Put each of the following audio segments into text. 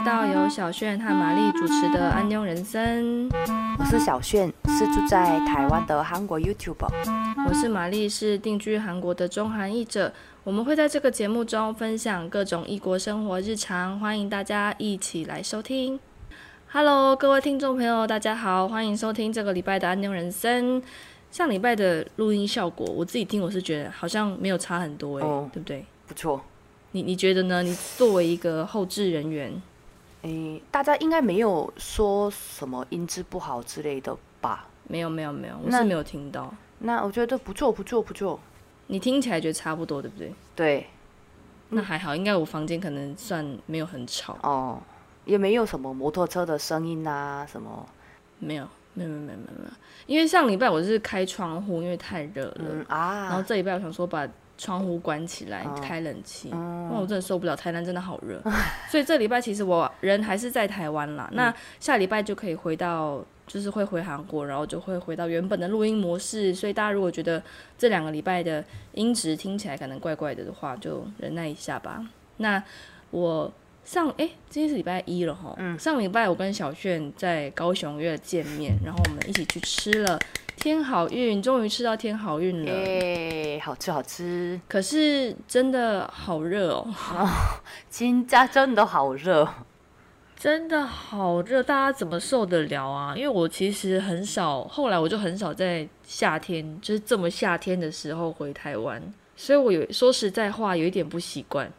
来到由小炫和玛丽主持的《安妞人生》。我是小炫，是住在台湾的韩国 YouTuber。我是玛丽，是定居韩国的中韩译者。我们会在这个节目中分享各种异国生活日常，欢迎大家一起来收听。Hello，各位听众朋友，大家好，欢迎收听这个礼拜的《安妞人生》。上礼拜的录音效果，我自己听我是觉得好像没有差很多，哎，对不对？不错。你你觉得呢？你作为一个后置人员，诶，大家应该没有说什么音质不好之类的吧？没有没有没有，我是没有听到。那我觉得不错不错不错。你听起来觉得差不多，对不对？对。那还好，应该我房间可能算没有很吵。哦，也没有什么摩托车的声音啊，什么？没有没有没有没有没有。因为上礼拜我是开窗户，因为太热了啊。然后这礼拜我想说把。窗户关起来，开冷气，哇！我真的受不了，台南真的好热。所以这礼拜其实我人还是在台湾啦。那下礼拜就可以回到，就是会回韩国，然后就会回到原本的录音模式。所以大家如果觉得这两个礼拜的音质听起来可能怪怪的的话，就忍耐一下吧。那我上哎，今天是礼拜一了哈。上礼拜我跟小炫在高雄约了见面，然后我们一起去吃了。天好运，终于吃到天好运了！哎，好吃好吃。可是真的好热哦，金家真的好热，真的好热，大家怎么受得了啊？因为我其实很少，后来我就很少在夏天，就是这么夏天的时候回台湾，所以我有说实在话，有一点不习惯。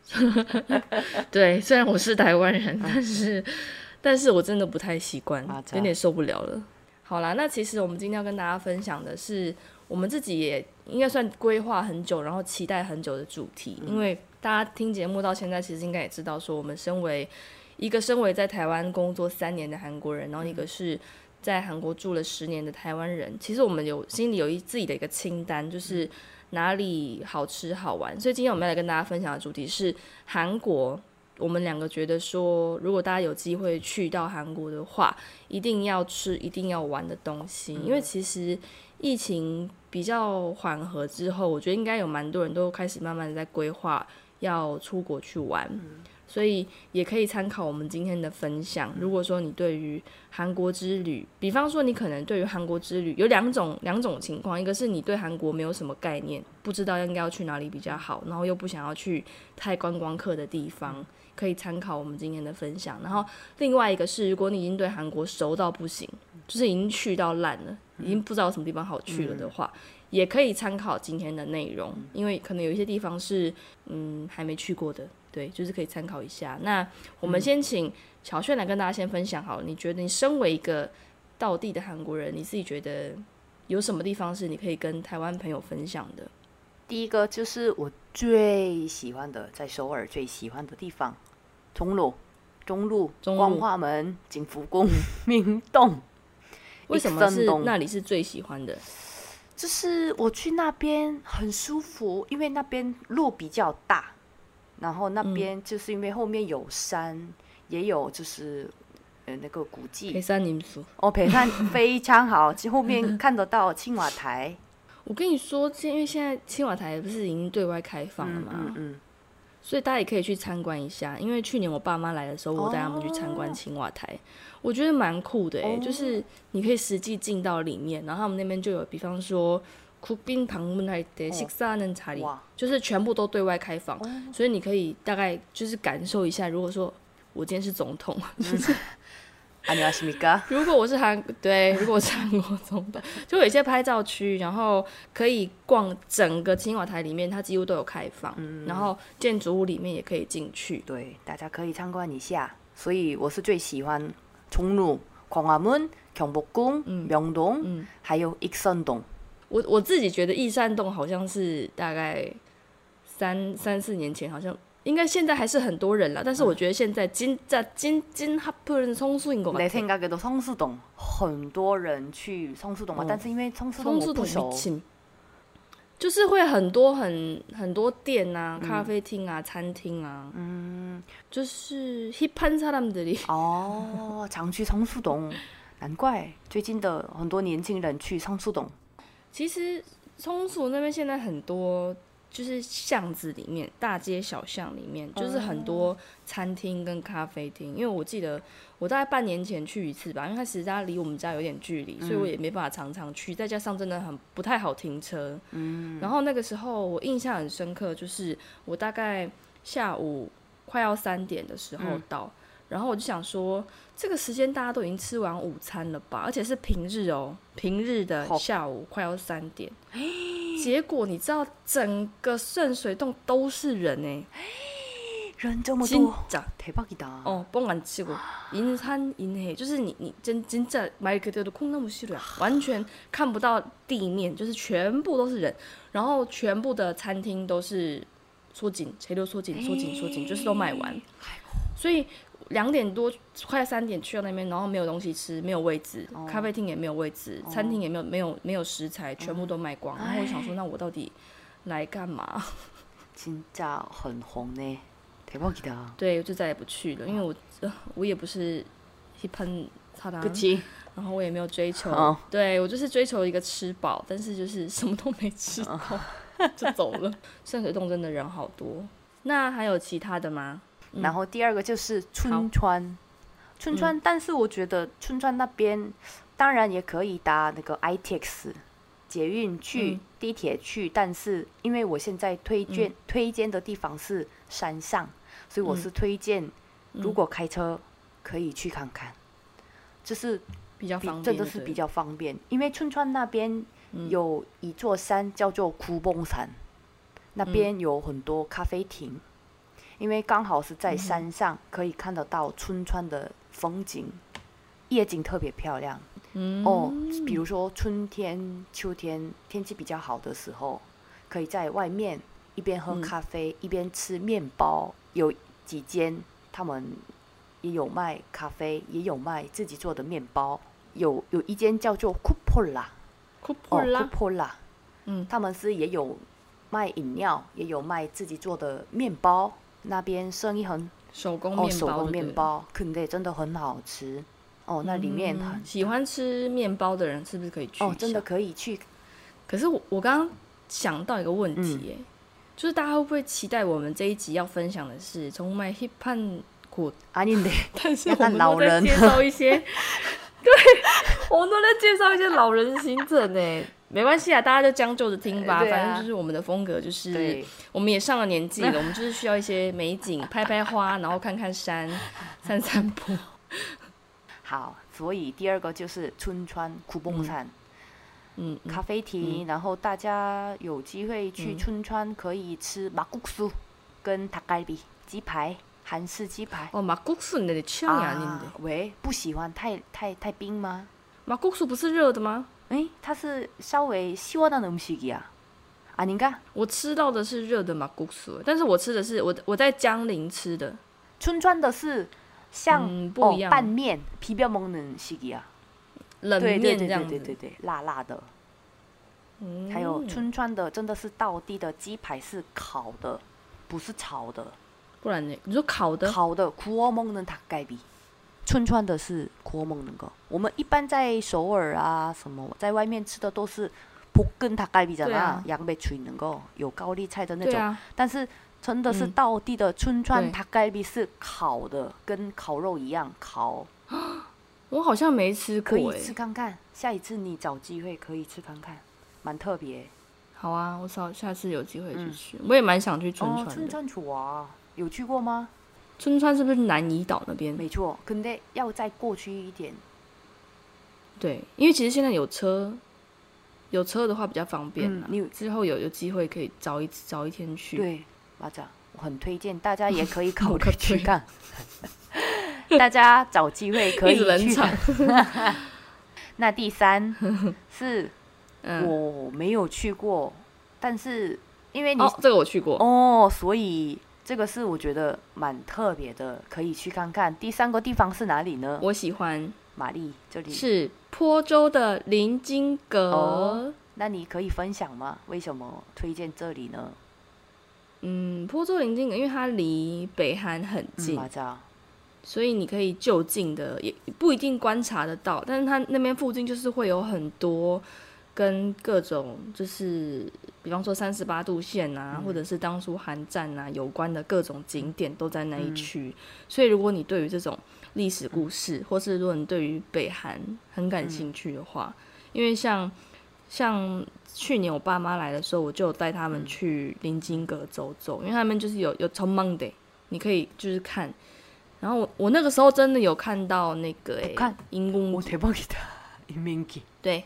对，虽然我是台湾人，但是，但是我真的不太习惯，有点受不了了。好啦，那其实我们今天要跟大家分享的是，我们自己也应该算规划很久，然后期待很久的主题。因为大家听节目到现在，其实应该也知道，说我们身为一个身为在台湾工作三年的韩国人，然后一个是在韩国住了十年的台湾人，其实我们有心里有一自己的一个清单，就是哪里好吃好玩。所以今天我们要来跟大家分享的主题是韩国。我们两个觉得说，如果大家有机会去到韩国的话，一定要吃、一定要玩的东西。因为其实疫情比较缓和之后，我觉得应该有蛮多人都开始慢慢的在规划要出国去玩，所以也可以参考我们今天的分享。如果说你对于韩国之旅，比方说你可能对于韩国之旅有两种两种情况，一个是你对韩国没有什么概念，不知道应该要去哪里比较好，然后又不想要去太观光客的地方。可以参考我们今天的分享，然后另外一个是，如果你已经对韩国熟到不行，就是已经去到烂了，已经不知道什么地方好去了的话，也可以参考今天的内容，因为可能有一些地方是嗯还没去过的，对，就是可以参考一下。那我们先请乔炫来跟大家先分享，好，你觉得你身为一个到地的韩国人，你自己觉得有什么地方是你可以跟台湾朋友分享的？第一个就是我最喜欢的，在首尔最喜欢的地方。中路、中路、光化门、景福宫、明洞，为什么是那里是最喜欢的？就是我去那边很舒服，因为那边路比较大，然后那边就是因为后面有山，也有就是呃那个古迹。北山林府哦，陪山 非常好，其后面看得到青瓦台。我跟你说，因为现在青瓦台不是已经对外开放了吗？嗯嗯。所以大家也可以去参观一下，因为去年我爸妈来的时候，我带他们去参观青瓦台，我觉得蛮酷的诶，就是你可以实际进到里面，然后他们那边就有，比方说库宾旁门来的西萨嫩查里，就是全部都对外开放，所以你可以大概就是感受一下，如果说我今天是总统，就是。안녕하십니까如果我是韩对，如果我是韩国总统，就有一些拍照区，然后可以逛整个青瓦台里面，它几乎都有开放，然后建筑物里面也可以进去，对，大家可以参观一下。所以我是最喜欢冲路、광화 문、 경복宫、명동，还有益山洞。我我自己觉得益山洞好像是大概三三四年前，好像。 应该现在还是很多人了，但是我觉得现在金在金金哈普人松树洞，내생각에도松树洞很多人去松树洞嘛，但是因为松树洞我不熟，就是会很多很很多店啊、咖啡厅啊、餐厅啊，嗯，就是 hip 한사람들 이， 哦，常去松树洞，难怪最近的很多年轻人去松树洞。其实松树那边现在很多。 就是巷子里面，大街小巷里面，就是很多餐厅跟咖啡厅。因为我记得我大概半年前去一次吧，因为它其实它离我们家有点距离，所以我也没办法常常去，再加上真的很不太好停车。嗯，然后那个时候我印象很深刻，就是我大概下午快要三点的时候到。然后我就想说，这个时间大家都已经吃完午餐了吧？而且是平日哦，平日的下午快要三点。结果你知道，整个圣水洞都是人哎，人这么多，太棒了！哦，不敢吃过，银餐银黑，就是你你真真在买个的空那么细了，完全看不到地面，就是全部都是人，然后全部的餐厅都是缩紧，谁都缩紧，缩紧缩紧，就是都卖完，所以。两点多快三点去到那边，然后没有东西吃，没有位置，咖啡厅也没有位置，餐厅也没有没有没有食材，全部都卖光。然后我想说，那我到底来干嘛？真假很红呢。对，我就再也不去了，因为我我也不是一喷擦的，然后我也没有追求，对我就是追求一个吃饱，但是就是什么都没吃到 就走了。圣水洞真的人好多，那还有其他的吗？然后第二个就是春川，春川，但是我觉得春川那边当然也可以搭那个 ITX 捷运去，地铁去，但是因为我现在推荐推荐的地方是山上，所以我是推荐如果开车可以去看看，就是比较方便，真的是比较方便，因为春川那边有一座山叫做枯崩山，那边有很多咖啡厅。因为刚好是在山上，可以看得到春川的风景，夜景特别漂亮。哦，比如说春天、秋天天气比较好的时候，可以在外面一边喝咖啡一边吃面包。有几间他们也有卖咖啡，也有卖自己做的面包。有有一间叫做 Cupola，Cupola，嗯，他们是也有卖饮料，也有卖自己做的面包。那边生意很手工面包，手工面包，肯定真的很好吃哦。那里面喜欢吃面包的人是不是可以去？哦，真的可以去。可是我我刚刚想到一个问题，哎，就是大家会不会期待我们这一集要分享的是从 My Hip hop 苦阿尼的？但是我们都在介绍一些，对，我们都在介绍一些老人行政呢。没关系啊，大家就将就着听吧。反正就是我们的风格，就是我们也上了年纪了，我们就是需要一些美景，拍拍花，然后看看山，散散步。好，所以第二个就是春川苦崩山，嗯，咖啡厅，然后大家有机会去春川可以吃马古苏跟塔盖比鸡排，韩式鸡排。哦，马古苏你的呛呀，你的。喂，不喜欢太太太冰吗？马古苏不是热的吗？哎，它是稍微希望的东西呀，啊，你看，我吃到的是热的马古苏，但是我吃的是我我在江陵吃的，春川的是像不一样。拌面皮表蒙的西吉啊，冷面这样子，对对对，辣辣的，嗯，还有春川的真的是道地的鸡排是烤的，不是炒的，不然呢？你说烤的，烤的苦哦蒙能塔盖比。春川的是国蒙那个，我们一般在首尔啊什么，在外面吃的都是不跟它盖比的啊，杨梅脆能够有高丽菜的那种，但是真的是道地的春川塔盖比是烤的，跟烤肉一样烤。我好像没吃过，可以吃看看，下一次你找机会可以吃看看，蛮特别。好啊，我找下次有机会去吃，我也蛮想去春川的。春川楚啊，有去过吗？春川是不是南怡岛那边？没错，肯定要再过去一点。对，因为其实现在有车，有车的话比较方便你之后有有机会可以早一早一天去。对，马长，我很推荐大家也可以考虑去看。大家找机会可以去。那第三 是我没有去过，但是因为你这个我去过哦，所以。这个是我觉得蛮特别的，可以去看看。第三个地方是哪里呢？我喜欢玛丽这里是坡州的林金阁。那你可以分享吗？为什么推荐这里呢？嗯，坡州林金阁，因为它离北韩很近，所以你可以就近的，也不一定观察得到。但是它那边附近就是会有很多跟各种就是，比方说三十八度线啊，或者是当初韩战啊有关的各种景点都在那一区。所以，如果你对于这种历史故事，或是如果你对于北韩很感兴趣的话，因为像像去年我爸妈来的时候，我就有带他们去临津阁走走，因为他们就是有有从 Monday，你可以就是看。然后我我那个时候真的有看到那个诶、看荧光我대박이다 인민기 对，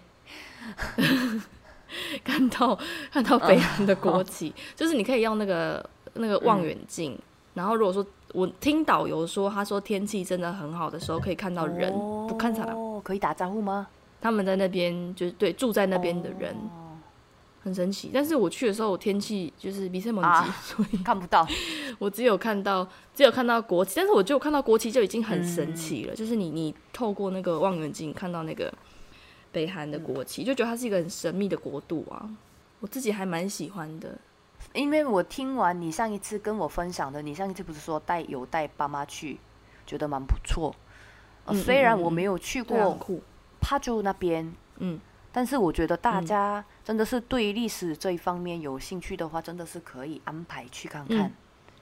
看到看到北韩的国旗，就是你可以用那个那个望远镜，然后如果说我听导游说，他说天气真的很好的时候，可以看到人，不看场，哦，可以打招呼吗？他们在那边就是对住在那边的人，哦。很神奇。但是我去的时候，我天气就是比塞蒙吉，啊所以 看不到，我只有看到只有看到国旗，但是我就看到国旗就已经很神奇了，就是你你透过那个望远镜看到那个北韩的国旗就觉得它是一个很神秘的国度啊我自己还蛮喜欢的。因为我听完你上一次跟我分享的你上一次不是说带有带爸妈去觉得蛮不错。虽然我没有去过帕洲那边嗯但是我觉得大家真的是对历史这一方面有兴趣的话真的是可以安排去看看。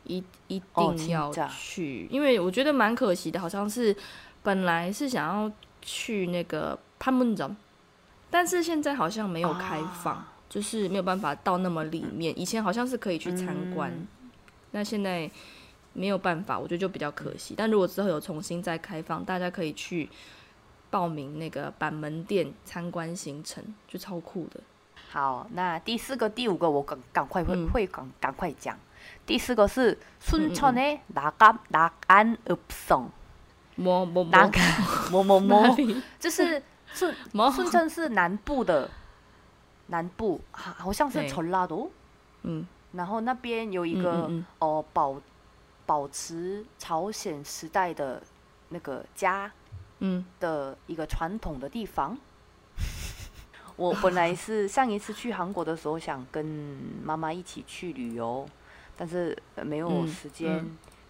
一一定要去因为我觉得蛮可惜的好像是本来是想要去那个他们但是现在好像没有开放，啊就是没有办法到那么里面。以前好像是可以去参观，嗯那现在没有办法，我觉得就比较可惜。但如果之后有重新再开放，大家可以去报名那个板门店参观行程，就超酷的。好，那第四个、第五个我赶赶快会、嗯会赶赶快讲。第四个是순천의나갑낙안읍성 么么么 낙뭐뭐 哪 뭐，里？就是 顺顺城是南部的南部，好好像是纯拉多。嗯，然后那边有一个哦保保持朝鲜时代的那个家，嗯的一个传统的地方。我本来是上一次去韩国的时候，想跟妈妈一起去旅游，但是没有时间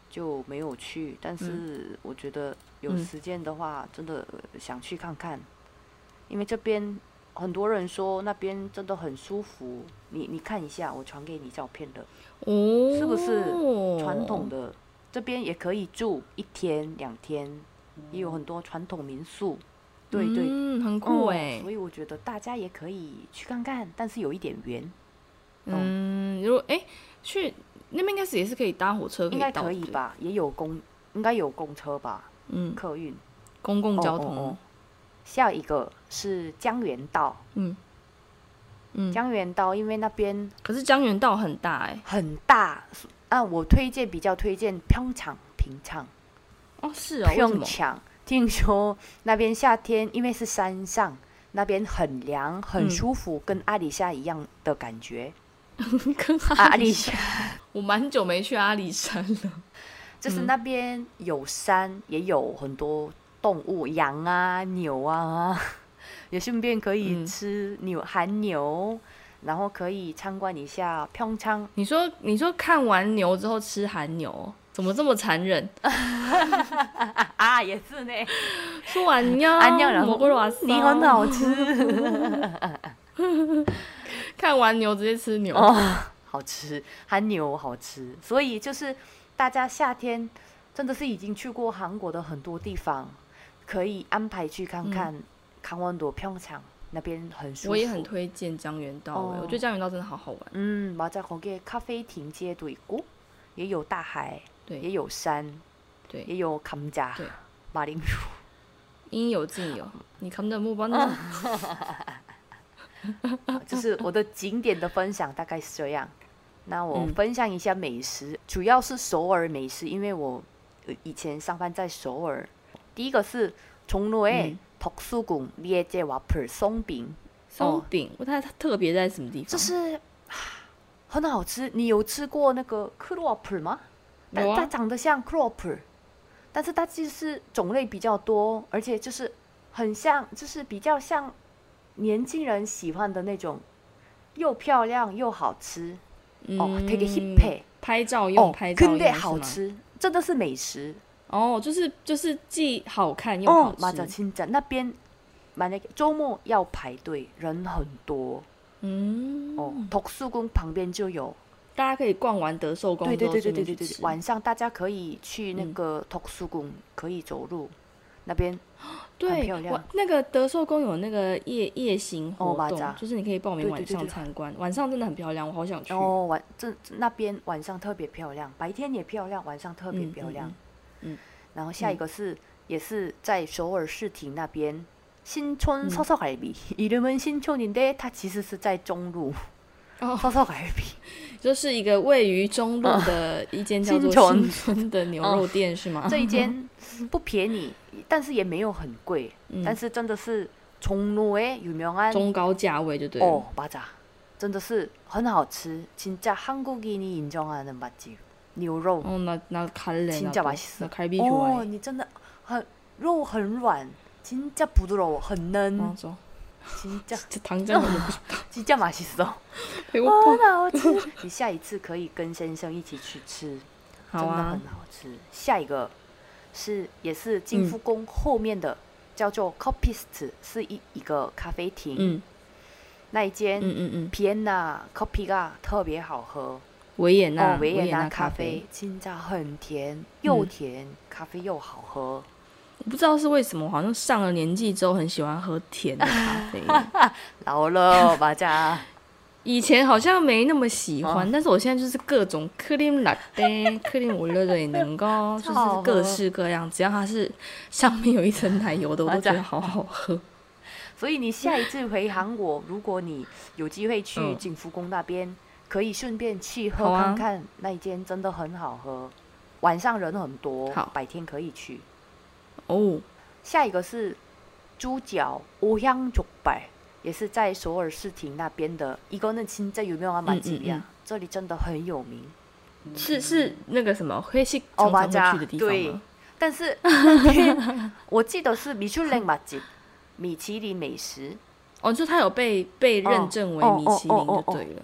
就没有去。但是我觉得有时间的话，真的想去看看。因为这边很多人说那边真的很舒服。你你看一下，我传给你照片的，哦，是不是传统的这边也可以住一天两天，也有很多传统民宿。对对，嗯，很酷哦哎、所以我觉得大家也可以去看看，但是有一点远，嗯，如果哎、去那边应该是也是可以搭火车，应该？可以吧？也有公，应该有公车吧？嗯，客运。公共交哦通，哦哦下一个是江原道，嗯，嗯，江原道，因为那边可是江原道很大哎，很大。啊我推荐比较推荐平昌，平昌。哦，是哦，不用抢。听说那边夏天，因为是山上，那边很凉，很舒服，跟阿里山一样的感觉。跟阿里山，我蛮久没去阿里山了。就是那边有山，也有很多动物，羊啊，牛啊。也顺便可以嗯吃牛韩牛，然后可以参观一下평 창。 你说你说看完牛之后吃韩牛，怎么这么残忍？啊，也是呢，说完 呀，安娘然后蘑菇瓦斯你很好吃 看完牛直接吃牛，哦，好吃，韩牛好吃，所以就是大家夏天真的是已经去过韩国的很多地方，可以安排去看看강원도 평창那边很舒服。我也很推荐江原道哎、哦我觉得江原道真的好好玩。嗯，맞아거기에카페팅제도있고也有大海，也对有山，对，也有감자 对马铃薯。应有尽有。你看的木板呢？就是我的景点的分享大概是这样。那我嗯分享一下美食，主要是首尔美食，因为我呃以前上班在首尔。第一个是종로의 嗯 덕수궁리에제 와플松饼，松饼，不太特别在什么地方？就是啊很好吃。你有吃过那个크로와플吗？但有啊它长得像 c r o p 但是它就是种类比较多，而且就是很像，就是比较像年轻人喜欢的那种，又漂亮又好吃哦，되게 嗯 힙해 拍照用，哦拍，照用 근데 是吗。好吃，真的是美食 哦就是就是既好看又好马甲清展那边买那个周末要排队人很多。嗯。哦特殊宫旁边就有。大家可以逛完德寿宫对对对对对对晚上大家可以去那个特殊宫可以走路那边 对漂亮。那个德寿宫有那个夜夜行活动就是你可以报名晚上参观。晚上真的很漂亮我好想去。哦晚这那边晚上特别漂亮白天也漂亮晚上特别漂亮。嗯然后下一个是、也是在首尔市亭那边。新촌 서석갈비 이름은新촌인데它其实是在中路哦 서석갈비 就是一个位于中路的一间叫做新村新村的牛肉店，是吗？这一间不便宜，但是也没有很贵，嗯但是真的是종로의 유명한 中高价位就对了。哦，맞아，真的是很好吃，진짜한국인이인정하는맛집 牛肉。哦，那那칼레 진짜맛있어 那칼비 좋아 哦， 해。你真的很肉很软，진짜부드러워，很嫩，哦，走， 진짜 这糖浆我就不喜 진짜맛있어， 陪我很碰。好吃。你下一次可以跟先生一起去吃，好啊真的很，好吃。下一个是也是金福宫后面的，叫做 Copist，是一一个咖啡厅，嗯那一间嗯嗯嗯， Vienna Coffee 啊特别好喝。 维也纳哦，维也纳纳咖啡啡，真的很甜，又嗯甜，咖啡又好喝。我不知道是为什么，好像上了年纪之后很喜欢喝甜的咖啡。老了，맞 아。 以前好像没那么喜欢，哦但是我现在就是各种 cream latte、cream 我热的也能够，就是各式各样，只要它是上面有一层奶油的，我都觉得好好喝。所以你下一次回韩国，如果你有机会去嗯景福宫那边，可以顺便去喝看看那一间，真的很好喝。晚上人很多，好白天可以去。哦，下一个是猪脚五香竹板，也是在首尔市厅那边的。一个呢，真在有没有阿马吉呀，这里真的很有名。是是那个什么，会色常常去的地方吗？对，但是 我记得是米其林 马吉，米其林美食。哦，就他有被被认证为米其林就对了。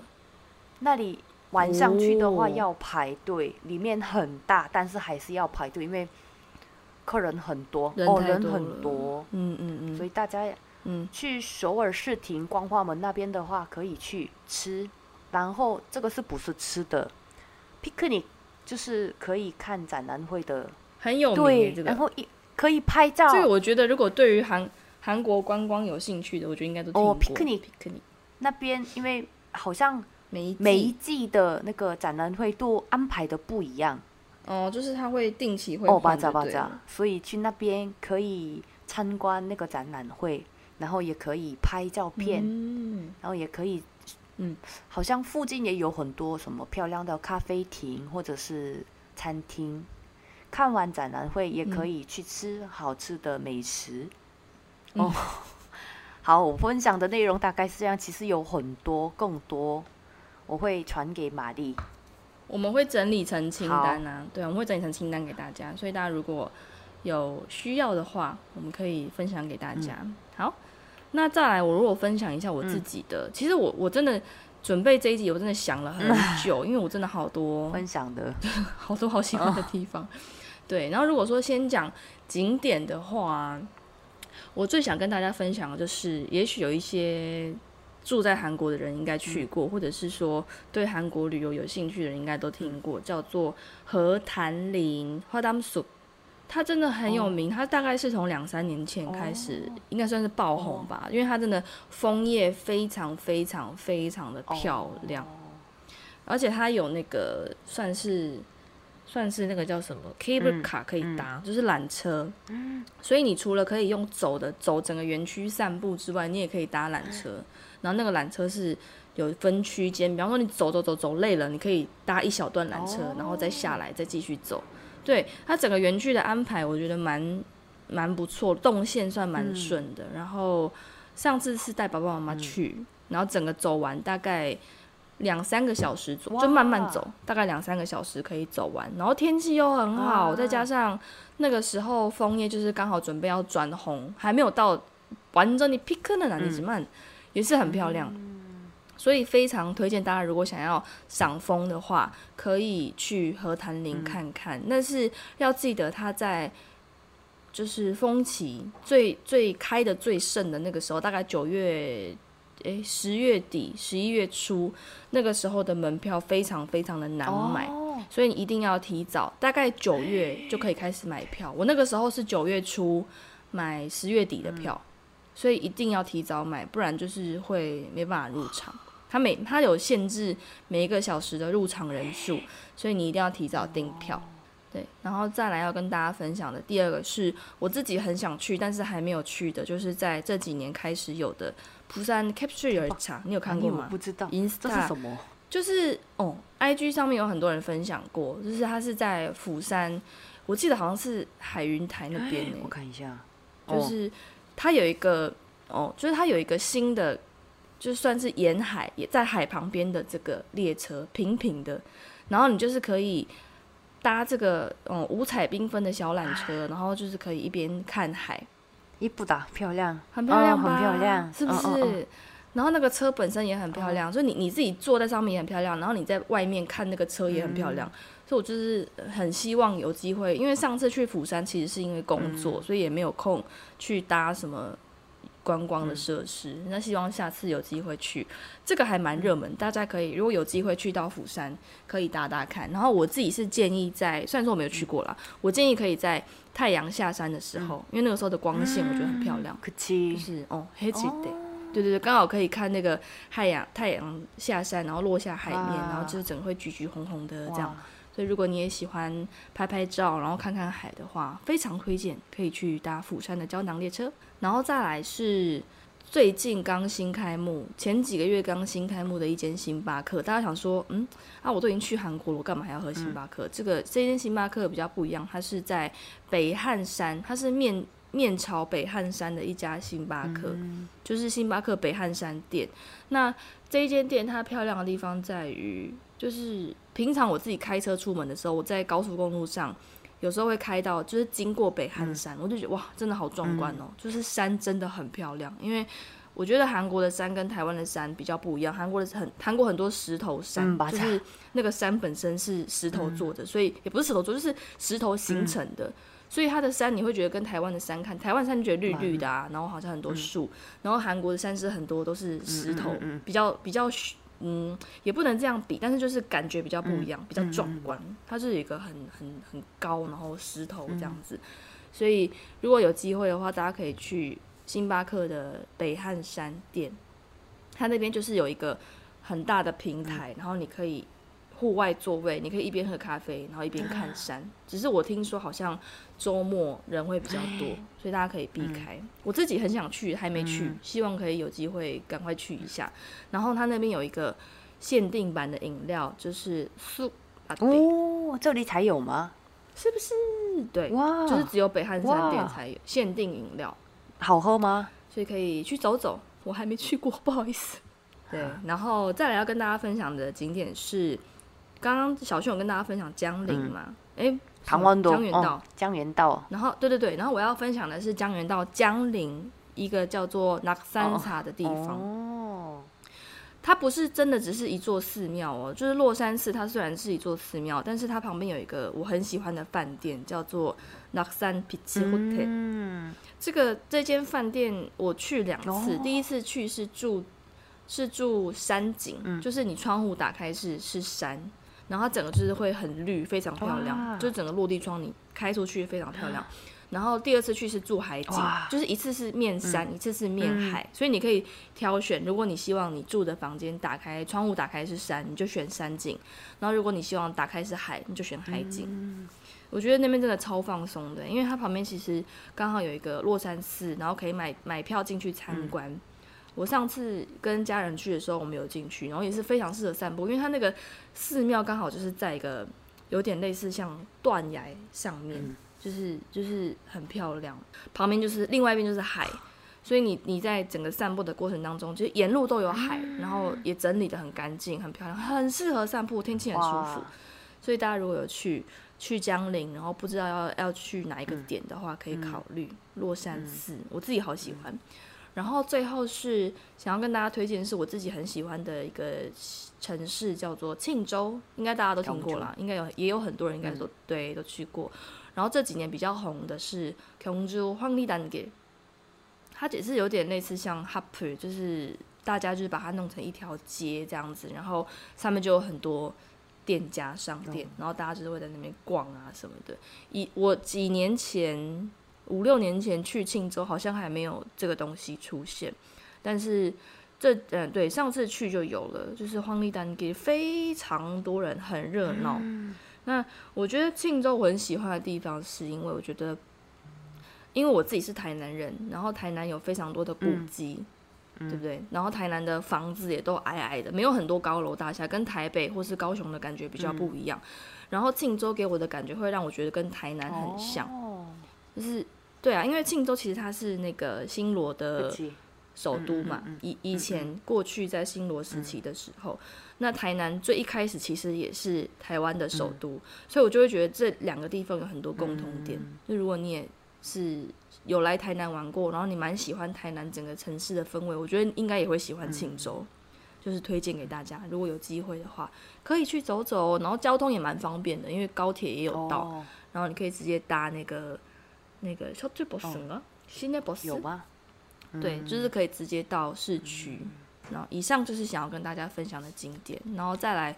那里。晚上去的话哦要排队，里面很大，但是还是要排队，因为客人很多，哦，人很多，嗯嗯嗯所以大家嗯，去首尔市亭光化门那边的话，可以去吃。然后这个是不是吃的？picnic 就是可以看展览会的，很有名。然后一可以拍照。所以我觉得，如果对于韩韩国观光有兴趣的，我觉得应该都听过。哦，picnic picnic 那边因为好像每一季？每一季的那个展览会都安排的不一样，哦，就是他会定期会哦，换巴扎巴扎所以去那边可以参观那个展览会，然后也可以拍照片，嗯，然后也可以，嗯，好像附近也有很多什么漂亮的咖啡厅或者是餐厅。看完展览会也可以去吃好吃的美食。嗯。哦，好，我分享的内容大概是这样，其实有很多更多，我会传给玛丽。我们会整理成清单啊，对，我们会整理成清单给大家，所以大家如果有需要的话，我们可以分享给大家。嗯好，那再来，我如果分享一下我自己的，其实我我真的准备这一集，我真的想了很久，因为我真的好多分享的，好多好喜欢的地方。对，然后如果说先讲景点的话，我最想跟大家分享的就是，也许有一些住在韩国的人应该去过，或者是说对韩国旅游有兴趣的人应该都听过，叫做和潭林花。它真的很有名，它大概是从两三年前开始，应该算是爆红吧，因为它真的枫叶非常非常非常的漂亮。而且它有那个算是算是那个叫什么 cable 卡可以搭，就是缆车。所以你除了可以用走的走整个园区散步之外，你也可以搭缆车。然后那个缆车是有分区间，比方说你走走走走累了，你可以搭一小段缆车，然后再下来再继续走。对它整个园区的安排，我觉得蛮蛮不错，动线算蛮顺的。然后上次是带爸爸妈妈去，然后整个走完大概两三个小时左，右就慢慢走，大概两三个小时可以走完。然后天气又很好，再加上那个时候枫叶就是刚好准备要转红，还没有到完整的 pick 的那里曼，也是很漂亮。所以非常推荐大家，如果想要赏枫的话，可以去和潭林看看。但是要记得它在就是风期最最开的最盛的那个时候，大概九月，诶十月底、十一月初那个时候的门票非常非常的难买，哦，所以你一定要提早，大概九月就可以开始买票。我那个时候是九月初买十月底的票，所以一定要提早买，不然就是会没办法入场。它每它有限制每一个小时的入场人数，所以你一定要提早订票。对，然后再来要跟大家分享的第二个是我自己很想去，但是还没有去的，就是在这几年开始有的釜山 Capture 有一场，你有看过吗？我不知道，这是什么？就是哦，IG 上面有很多人分享过，就是它是在釜山，我记得好像是海云台那边呢、我看一下，哦就是它有一个哦，就是它有一个新的，就算是沿海也在海旁边的这个列车，平平的，然后你就是可以搭这个嗯五彩缤纷的小缆车，然后就是可以一边看海，伊布达漂亮，很漂亮哦？很漂亮，是不是？然后那个车本身也很漂亮，所以你你自己坐在上面也很漂亮，然后你在外面看那个车也很漂亮，所以我就是很希望有机会，因为上次去釜山其实是因为工作，所以也没有空去搭什么观光的设施。那希望下次有机会去，这个还蛮热门，大家可以如果有机会去到釜山，可以搭搭看。然后我自己是建议在，虽然说我没有去过啦，我建议可以在太阳下山的时候，因为那个时候的光线我觉得很漂亮。그就是哦，黑吉的，对对对，刚好可以看那个太阳太阳下山，然后落下海面，哇然后就是整个会橘橘红红的这样。哇所以如果你也喜欢拍拍照，然后看看海的话，非常推荐可以去搭釜山的胶囊列车。然后再来是最近刚新开幕，前几个月刚新开幕的一间星巴克。大家想说，嗯，啊，我都已经去韩国了，我干嘛还要喝星巴克？这个这间星巴克比较不一样，它是在北汉山，它是面面朝北汉山的一家星巴克，就是星巴克北汉山店。那这一间店它漂亮的地方在于，就是平常我自己开车出门的时候，我在高速公路上有时候会开到，就是经过北汉山，我就觉得哇，真的好壮观哦！就是山真的很漂亮，因为我觉得韩国的山跟台湾的山比较不一样，韩国的很韩国很多石头山，嗯就是那个山本身是石头做的，所以也不是石头做，就是石头形成的。所以它的山你会觉得跟台湾的山看，台湾山你觉得绿绿的啊，然后好像很多树，然后韩国的山是很多都是石头，比较比较虚嗯，也不能这样比，但是就是感觉比较不一样，比较壮观。它是一个很很很高，然后石头这样子，所以如果有机会的话，大家可以去星巴克的北汉山店，它那边就是有一个很大的平台，然后你可以户外座位，你可以一边喝咖啡，然后一边看山。只是我听说好像周末人会比较多，所以大家可以避开。我自己很想去，还没去，希望可以有机会赶快去一下。然后他那边有一个限定版的饮料，就是苏啊，哦，这里才有吗？是不是？对，哇，就是只有北汉山店才有限定饮料，好喝吗？所以可以去走走。我还没去过，不好意思。对，然后再来要跟大家分享的景点是，刚刚小炫有跟大家分享江陵嘛？哎、唐湾多江原道哦，江原道，然后对对对，然后我要分享的是江原道江陵一个叫做낙산茶的地方。哦，它不是真的只是一座寺庙哦，就是洛山寺，它虽然是一座寺庙，但是它旁边有一个我很喜欢的饭店，叫做 낙산 p i c Hotel。嗯，这个这间饭店我去两次，哦第一次去是住是住山景，嗯就是你窗户打开是是山， 然后它整个就是会很绿，非常漂亮，就是整个落地窗你开出去非常漂亮。然后第二次去是住海景，就是一次是面山，一次是面海，所以你可以挑选。如果你希望你住的房间打开窗户打开是山，你就选山景；然后如果你希望打开是海，你就选海景。我觉得那边真的超放松的，因为它旁边其实刚好有一个洛山寺，然后可以买买票进去参观。我上次跟家人去的时候，我们有进去，然后也是非常适合散步，因为它那个寺庙刚好就是在一个有点类似像断崖上面，就是就是很漂亮，旁边就是另外一边就是海，所以你你在整个散步的过程当中，就是沿路都有海，然后也整理的很干净，很漂亮，很适合散步，天气很舒服。所以大家如果有去去江陵，然后不知道要要去哪一个点的话，可以考虑洛山寺，我自己好喜欢。然后最后是想要跟大家推荐，是我自己很喜欢的一个城市，叫做庆州，应该大家都听过啦，应该有也有很多人应该都对都去过。然后这几年比较红的是庆州황리단 길， 它只是有点类似像 Hop，就是大家就是把它弄成一条街这样子，然后上面就有很多店家商店，然后大家就是会在那边逛啊什么的。一我几年前 五六年前去庆州，好像还没有这个东西出现，但是这嗯对上次去就有了，就是黄丽丹给非常多人，很热闹。那我觉得庆州我很喜欢的地方，是因为我觉得，因为我自己是台南人，然后台南有非常多的古迹，对不对？然后台南的房子也都矮矮的，没有很多高楼大厦，跟台北或是高雄的感觉比较不一样。然后庆州给我的感觉会让我觉得跟台南很像，就是对啊，因为庆州其实它是那个新罗的首都嘛，以以前过去在新罗时期的时候。那台南最一开始其实也是台湾的首都，所以我就会觉得这两个地方有很多共同点。就如果你也是有来台南玩过，然后你蛮喜欢台南整个城市的氛围，我觉得应该也会喜欢庆州，就是推荐给大家。如果有机会的话，可以去走走，然后交通也蛮方便的，因为高铁也有到，然后你可以直接搭那个那个小巨巴士啊，新的巴士有吧？对，就是可以直接到市区。然后以上就是想要跟大家分享的景点，然后再来，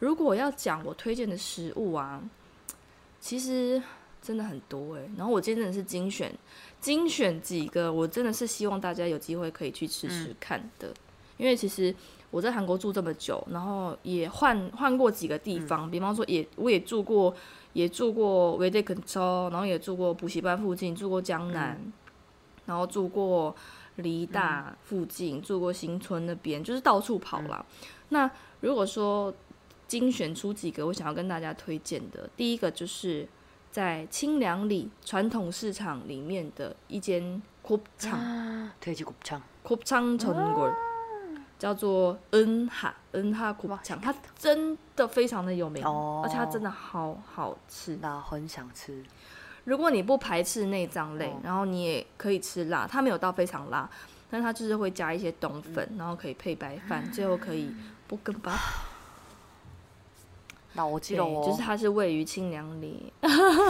如果要讲我推荐的食物啊，其实真的很多诶。然后我今天真的是精选精选几个，我真的是希望大家有机会可以去吃吃看的。因为其实我在韩国住这么久，然后也换换过几个地方，比方说也我也住过也住过维德肯州，然后也住过补习班附近，住过江南，然后住过。梨大附近住过新村那边，就是到处跑啦。那如果说精选出几个我想要跟大家推荐的，第一个就是在清凉里传统市场里面的一间곱창 돼지곱창곱창전골 叫做恩哈恩哈곱창它真的非常的有名，而且它真的好好吃，那很想吃。如果你不排斥内脏类，然后你也可以吃辣，它没有到非常辣，但它就是会加一些冬粉，然后可以配白饭，最后可以不跟吧。那我记得哦，就是它是位于清凉里。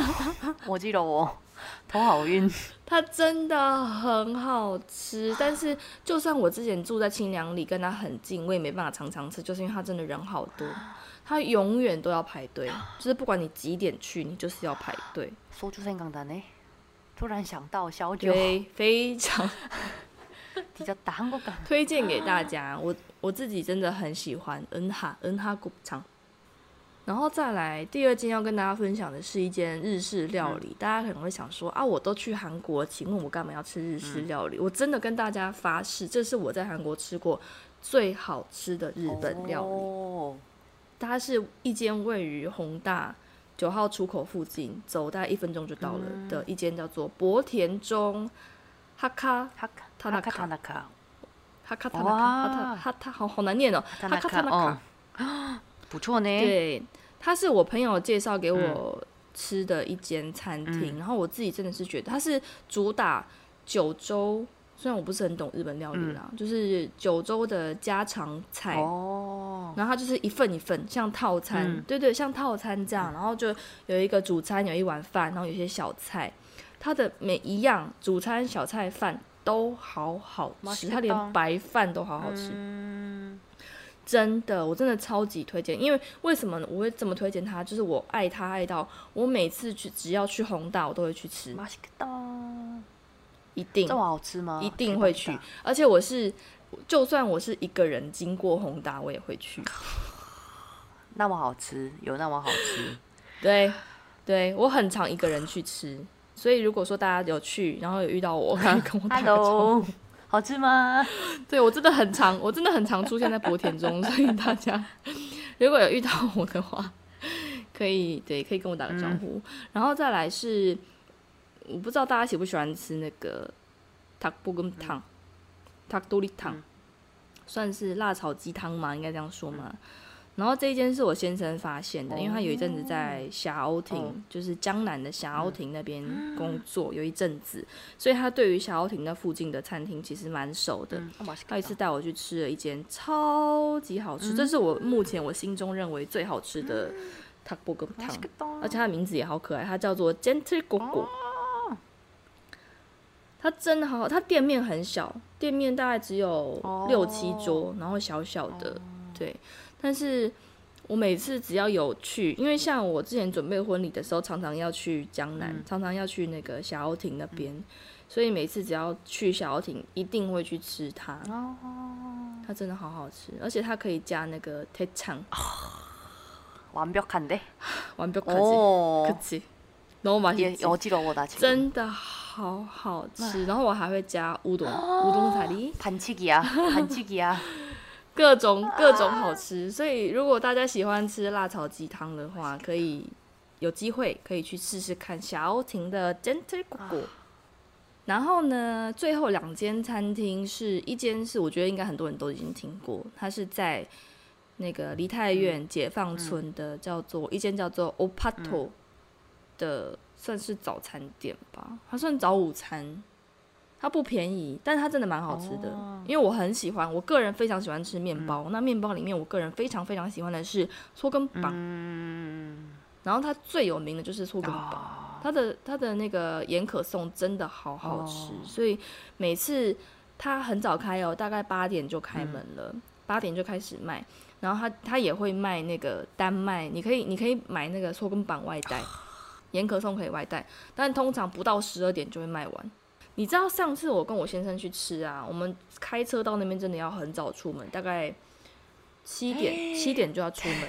我记得哦，头好晕。它真的很好吃，但是就算我之前住在清凉里，跟它很近，我也没办法常常吃，就是因为它真的人好多，它永远都要排队，就是不管你几点去，你就是要排队。说出香港的呢，突然想到小酒，对，非常 比较打韩感，推荐给大家。我我自己真的很喜欢恩哈恩哈谷场。然后再来第二间要跟大家分享的是一间日式料理。大家可能会想说啊，我都去韩国，请问我干嘛要吃日式料理？我真的跟大家发誓，这是我在韩国吃过最好吃的日本料理。它是一间位于宏大九号出口附近，走大概一分钟就到了的一间叫做博田中哈卡哈卡塔纳卡塔纳卡哈卡塔纳卡哈塔好好难念哦哈卡塔纳卡不错呢。对，它是我朋友介绍给我吃的一间餐厅，然后我自己真的是觉得它是主打九州。虽然我不是很懂日本料理啦，就是九州的家常菜哦，然后它就是一份一份，像套餐，对对，像套餐这样，然后就有一个主餐，有一碗饭，然后有些小菜，它的每一样主餐、小菜、饭都好好吃，它连白饭都好好吃，真的，我真的超级推荐，因为为什么我会这么推荐它？就是我爱它爱到我每次去只要去宏大，我都会去吃。一定这么好吃吗？一定会去，而且我是，就算我是一个人经过宏大，我也会去。那么好吃，有那么好吃？对，对我很常一个人去吃，所以如果说大家有去，然后有遇到我，可以跟我打个招呼。好吃吗？对我真的很常，我真的很常出现在博田中，所以大家如果有遇到我的话，可以对，可以跟我打个招呼。然后再来是。我不知道大家喜不喜欢吃那个塔布根汤，塔多利汤，算是辣炒鸡汤嘛？应该这样说嘛？然后这一间是我先生发现的，因为他有一阵子在霞欧亭，就是江南的霞欧亭那边工作，有一阵子，所以他对于霞欧亭那附近的餐厅其实蛮熟的。他一次带我去吃了一间超级好吃，这是我目前我心中认为最好吃的汤锅跟汤，而且它的名字也好可爱，它叫做 gentle 果果。它真的好好，它店面很小，店面大概只有六七桌，然后小小的，对。但是我每次只要有去，因为像我之前准备婚礼的时候，常常要去江南，嗯常常要去那个霞鸥亭那边，所以每次只要去霞鸥亭，一定会去吃它。哦它真的好好吃，而且它可以加那个铁肠， 완벽한데 完标可惜， 오 可惜，너무 맛있也 지 어지러워 나 지금 真的好好吃。然后我还会加乌冬，乌冬彩梨。 반칙이야 반칙이야 各种各种好吃，所以如果大家喜欢吃辣炒鸡汤的话，可以有机会可以去试试看霞鸥亭的 Gentle 果果。然后呢，最后两间餐厅是一间是我觉得应该很多人都已经听过，它是在那个梨泰院解放村的，叫做一间叫做 Opato 的，算是早餐店吧，它算早午餐。它不便宜，但它真的蛮好吃的，因为我很喜欢，我个人非常喜欢吃面包。那面包里面，我个人非常非常喜欢的是搓根棒，음然后它最有名的就是搓根棒，它的它的那个盐可颂真的好好吃，所以每次它很早开哦，大概八点就开门了，八、点就开始卖。然后它它也会卖那个单卖，你可以你可以买那个搓根棒外带，盐可颂可以外带，但通常不到十二点就会卖完。你知道上次我跟我先生去吃啊，我们开车到那边真的要很早出门，大概七点七点就要出门。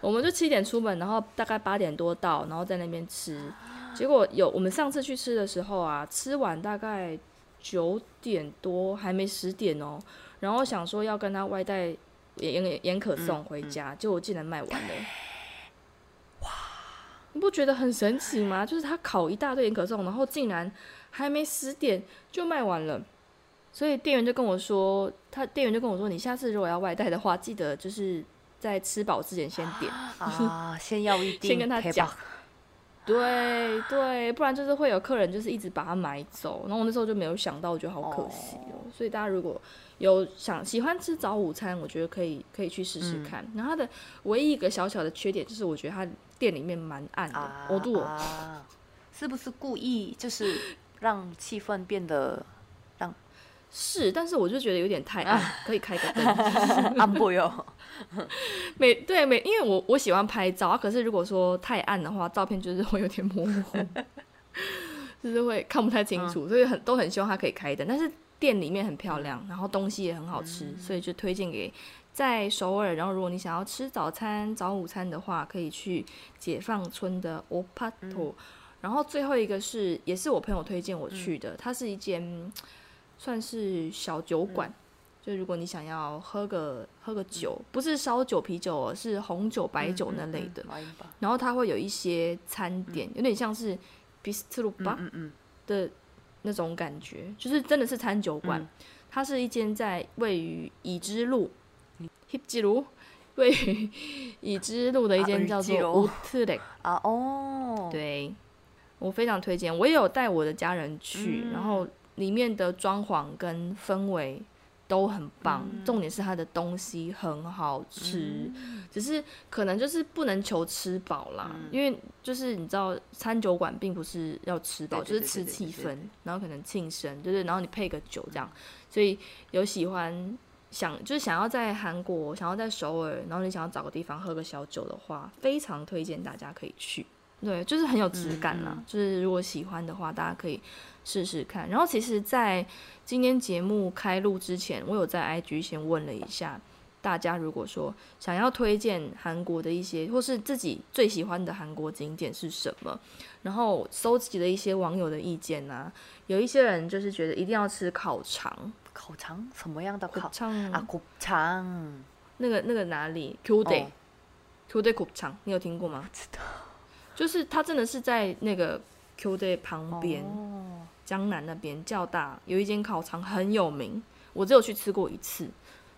我们就七点出门，然后大概八点多到，然后在那边吃。结果有我们上次去吃的时候啊，吃完大概九点多，还没十点哦。然后想说要跟他外带盐盐盐可颂回家，结果竟然卖完了。你不觉得很神奇吗？就是他烤一大堆盐可颂，然后竟然还没十点就卖完了，所以店员就跟我说，他店员就跟我说，你下次如果要外带的话，记得就是在吃饱之前先点啊，先要一点，先跟他讲，对对，不然就是会有客人就是一直把它买走。然后我那时候就没有想到，我觉得好可惜哦。所以大家如果有想喜欢吃早午餐，我觉得可以可以去试试看。然后它的唯一一个小小的缺点就是，我觉得它。店里面蛮暗的，我度，是不是故意就是 让气氛变得让是，但是我就觉得有点太暗，可以开个灯。暗背哟，每对每，因为我我喜欢拍照啊，可是如果说太暗的话，照片就是会有点模糊，就是会看不太清楚，所以很都很希望它可以开灯。但是店里面很漂亮，然后东西也很好吃，所以就推荐给。在首尔然后如果你想要吃早餐早午餐的话可以去解放村的 opato 然后最后一个是也是我朋友推荐我去的它是一间算是小酒馆就如果你想要喝个喝个酒不是烧酒啤酒是红酒白酒那类的然后它会有一些餐点有点像是 pistol 吧的那种感觉就是真的是餐酒馆它是一间在位于已知路 i 路位于已知路的一间啊叫做已知路 u t l e 아, 어. 对，我非常推荐。我也有带我的家人去，然后里面的装潢跟氛围都很棒，重点是它的东西很好吃，只是可能就是不能求吃饱啦，因为就是你知道餐酒馆并不是要吃饱，就是吃气氛，然后可能庆生，对对，然后你配个酒这样，所以有喜欢。想就是想要在韩国，想要在首尔，然后你想要找个地方喝个小酒的话，非常推荐大家可以去。对，就是很有质感啦。就是如果喜欢的话，大家可以试试看。然后其实，在今天节目开录之前，我有在 IG 先问了一下大家，如果说想要推荐韩国的一些，或是自己最喜欢的韩国景点是什么，然后收集了一些网友的意见啊。有一些人就是觉得一定要吃烤肠，烤肠什么样的烤肠啊那个那个哪里？Q day q day cook 你有听过吗？不知道。就是它真的是在那个 q day 旁边江南那边较大有一间烤肠很有名我只有去吃过一次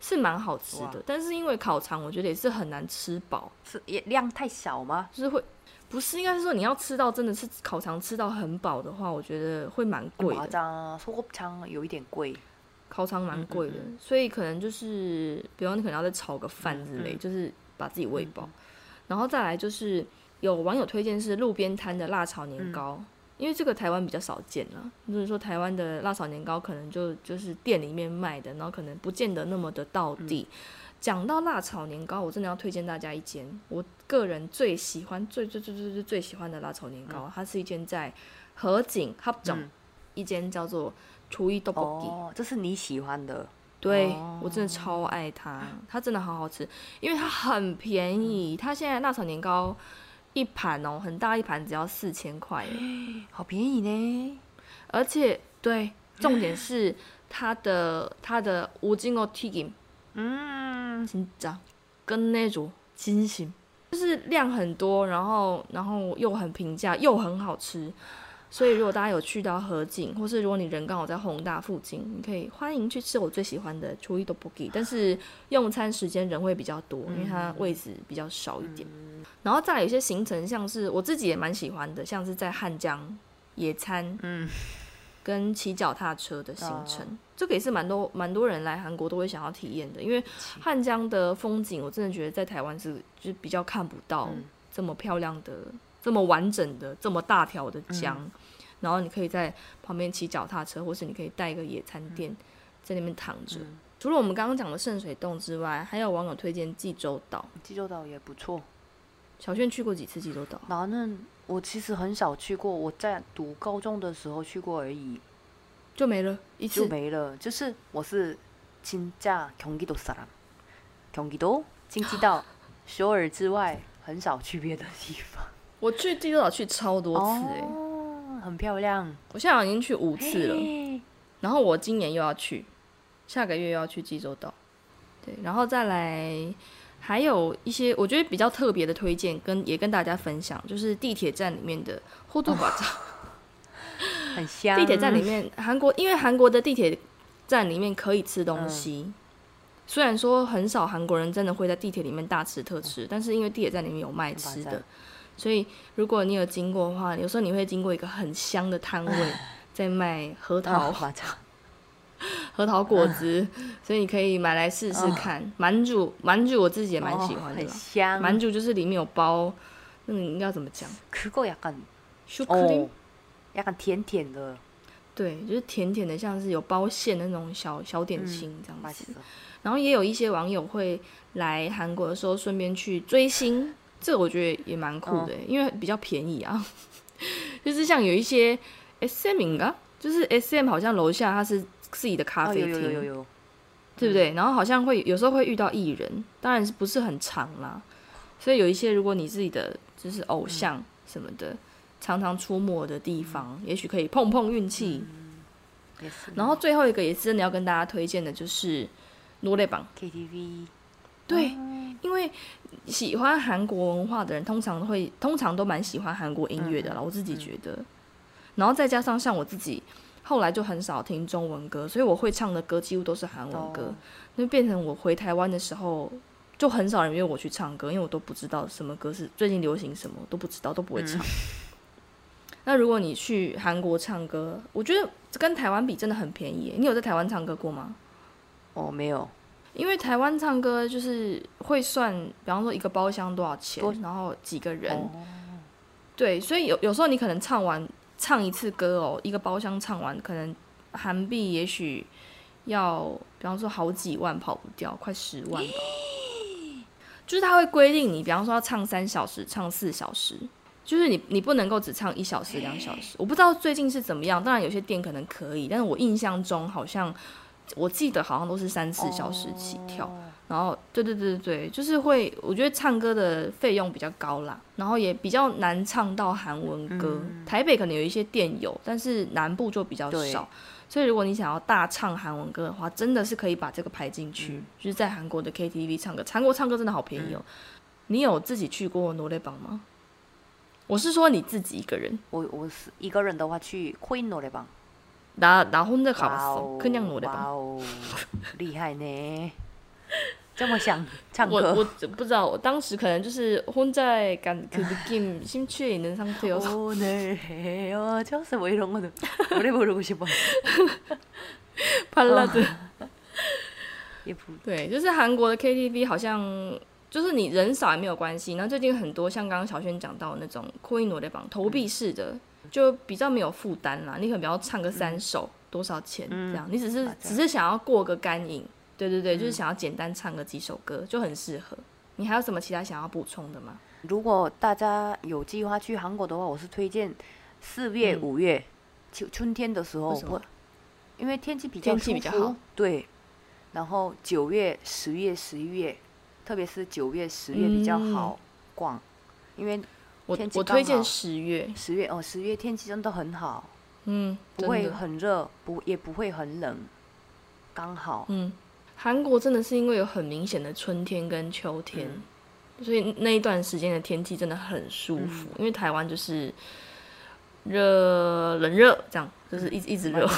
是蛮好吃的。但是因为烤肠我觉得也是很难吃饱。是也量太小吗？就是会不是应该是说你要吃到真的是烤肠吃到很饱的话我觉得会蛮贵的。说过不有一点贵。烤肠蛮贵的，嗯。所以可能就是，比方你可能要再炒个饭之类，就是把自己喂饱，然后再来就是有网友推荐是路边摊的辣炒年糕。因为这个台湾比较少见了，就是说台湾的辣炒年糕可能就就是店里面卖的，然后可能不见得那么的到地。讲到辣炒年糕，我真的要推荐大家一间我个人最喜欢、最最最最最最喜欢的辣炒年糕，它是一间在河景 h u b 嗯。一间叫做厨艺豆腐鸡。哦，这是你喜欢的。对、哦我真的超爱它，它真的好好吃，因为它很便宜。它现在辣炒年糕一盘哦，很大一盘只要四千块耶，好便宜呢。而且对，重点是它的 它的无筋哦 t i 嗯，紧张跟那种惊喜，就是量很多，然后然后又很平价，又很好吃。所以如果大家有去到河景，或是如果你人刚好在宏大附近，你可以欢迎去吃我最喜欢的厨艺豆腐鸡，但是用餐时间人会比较多，因为它位置比较少一点。然后再来有些行程，像是我自己也蛮喜欢的，像是在汉江野餐，嗯，跟骑脚踏车的行程，哦。这个也是蛮多蛮多人来韩国都会想要体验的，因为汉江的风景，我真的觉得在台湾是就是比较看不到嗯。这么漂亮的、这么完整的、这么大条的江。嗯然后你可以在旁边骑脚踏车，或是你可以带一个野餐垫在那边躺着。嗯除了我们刚刚讲的圣水洞之外，还有网友推荐济州岛。济州岛也不错。小轩去过几次济州岛？ 나는我其实很少去过，我在读高中的时候去过而已，就没了一就次。没了。就是我是진짜경기도사람，경기도、京畿道、首尔之外，很少去别的地方。 我去济州岛去超多次哎很漂亮。我现在已经去五次了。然后我今年又要去下个月又要去济州岛。对然后再来还有一些我觉得比较特别的推荐跟也跟大家分享就是地铁站里面的护度保障很香。地铁站里面韩国因为韩国的地铁站里面可以吃东西。虽然说很少韩国人真的会在地铁里面大吃特吃但是因为地铁站里面有卖吃的所以如果你有经过的话，有时候你会经过一个很香的摊位，在卖核桃啊，맞아。核桃果子，所以你可以买来试试看。满煮满煮我自己也蛮喜欢的哦很啦。香。满煮就是里面有包，那个应该怎么讲？ 그거약간 巧克力哦，약간甜甜的，对，就是甜甜的，像是有包馅的那种小小点嗯心这样子。 맛있어。然后也有一些网友会来韩国的时候顺便去追星， 这我觉得也蛮酷的，因为比较便宜啊。就是像有一些 S M 应该就是 S M 好像楼下它是自己的咖哦，啡厅，有有有有有，对不对？然后好像会有时候会遇到艺人，当然是不是很长啦。所以有一些如果你自己的就是偶像什么的，常常出没的地方，也许可以碰碰运气。然后最后一个也是真的要跟大家推荐的，就是罗列榜。KTV，对，因为喜欢韩国文化的人，通常会通常都蛮喜欢韩国音乐的啦，我自己觉得。然后再加上像我自己，后来就很少听中文歌，所以我会唱的歌几乎都是韩文歌哦，那、变成我回台湾的时候，就很少人约我去唱歌，因为我都不知道什么歌是最近流行什么，都不知道，都不会唱。那如果你去韩国唱歌，我觉得跟台湾比真的很便宜。你有在台湾唱歌过吗？哦，没有，因为台湾唱歌就是会算，比方说一个包厢多少钱，然后几个人，哦对，所以有有时候你可能唱完唱一次歌哦，一个包厢唱完，可能韩币也许要，比方说好几万跑不掉，快十万吧。就是他会规定你，比方说要唱三小时，唱四小时，就是你你不能够只唱一小时、两小时。我不知道最近是怎么样，当然有些店可能可以，但是我印象中好像我记得好像都是三四小时起跳，然后对对对对对，就是会我觉得唱歌的费用比较高啦，然后也比较难唱到韩文歌。台北可能有一些店有，但是南部就比较少。所以如果你想要大唱韩文歌的话，真的是可以把这个排进去，就是在韩国的 KTV 唱歌。韩国唱歌真的好便宜哦。你有自己去过罗列邦吗？我是说你自己一个人，我我是一个人的话去 Queen 罗列邦。 나나혼자가 哇 봤어 哦 그냥노래방 哇哦，厉害呢！ 这么想唱我我歌。不知道，我当时可能就是혼자간그느낌심취해있는상태여서 오늘헤어졌어뭐 이런 거는 노래 부르고 싶어. 발라드。 也不对，就是韩国的 KTV 好像就是你人少也没有关系，然后最近很多像刚刚小轩讲到的那种코인 노래방投币式的， 就比较没有负担啦。你可能比较唱个三首，多少钱这样？你只是只是想要过个干瘾，对对对，就是想要简单唱个几首歌，就很适合。你还有什么其他想要补充的吗？如果大家有计划去韩国的话，我是推荐四月、嗯五月，秋春天的时候因为天气比较天气比较好对，然后九月、十月、十一月，特别是九月、十月比较嗯好逛，因为我我推荐十月，十月哦，十月天气真的很好，嗯，不会很热，不也不会很冷，刚好。嗯，韩国真的是因为有很明显的春天跟秋天，嗯所以那一段时间的天气真的很舒服。嗯因为台湾就是热冷热这样，就是一直一直热，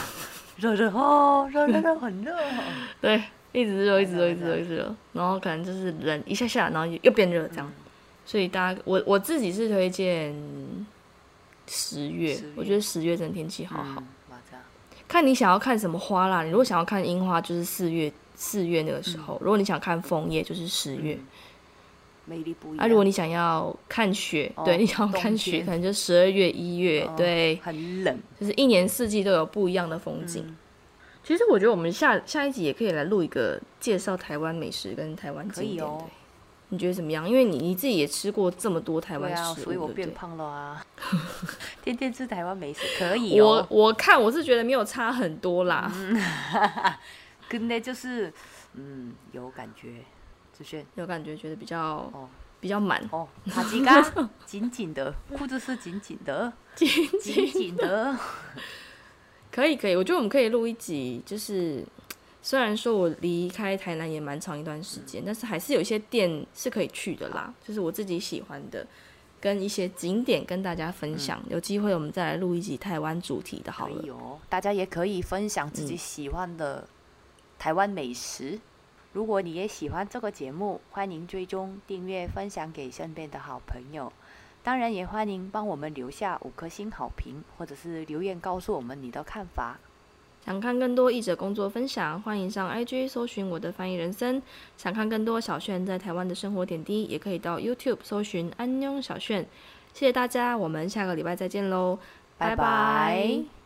热热哦，热热热，很热哦。对，一直热，一直热，热一直热，一直热，然后可能就是冷一下下，然后又变热这样。所以大家，我我自己是推荐十月，我觉得十月真的天气好好。看你想要看什么花啦。你如果想要看樱花，就是四月四月那个时候；如果你想看枫叶，就是十月。魅力不一啊，如果你想要看雪，哦对你想要看雪，可能就十二月、一月，哦对，很冷。就是一年四季都有不一样的风景。嗯其实我觉得我们下下一集也可以来录一个介绍台湾美食跟台湾景点的、可以哦你觉得怎么样？因为你你自己也吃过这么多台湾食物、所以我变胖了啊！天天吃台湾美食可以、哦。我我看我是觉得没有差很多啦。嗯，跟那就是嗯有感觉，子萱有感觉，觉得比较哦比较满哦，好基嘎紧紧的裤子是紧紧的紧紧紧，緊緊的可以可以，我觉得我们可以录一集，就是虽然说我离开台南也蛮长一段时间，但是还是有一些店是可以去的啦，就是我自己喜欢的，跟一些景点跟大家分享。有机会我们再来录一集台湾主题的，好了可以。哦，大家也可以分享自己嗯喜欢的台湾美食。如果你也喜欢这个节目，欢迎追踪、订阅、分享给身边的好朋友。当然，也欢迎帮我们留下五颗星好评，或者是留言告诉我们你的看法。想看更多译者工作分享，欢迎上 IG 搜寻我的翻译人生。想看更多小炫在台湾的生活点滴，也可以到 YouTube 搜寻安妞小炫。谢谢大家，我们下个礼拜再见喽，拜拜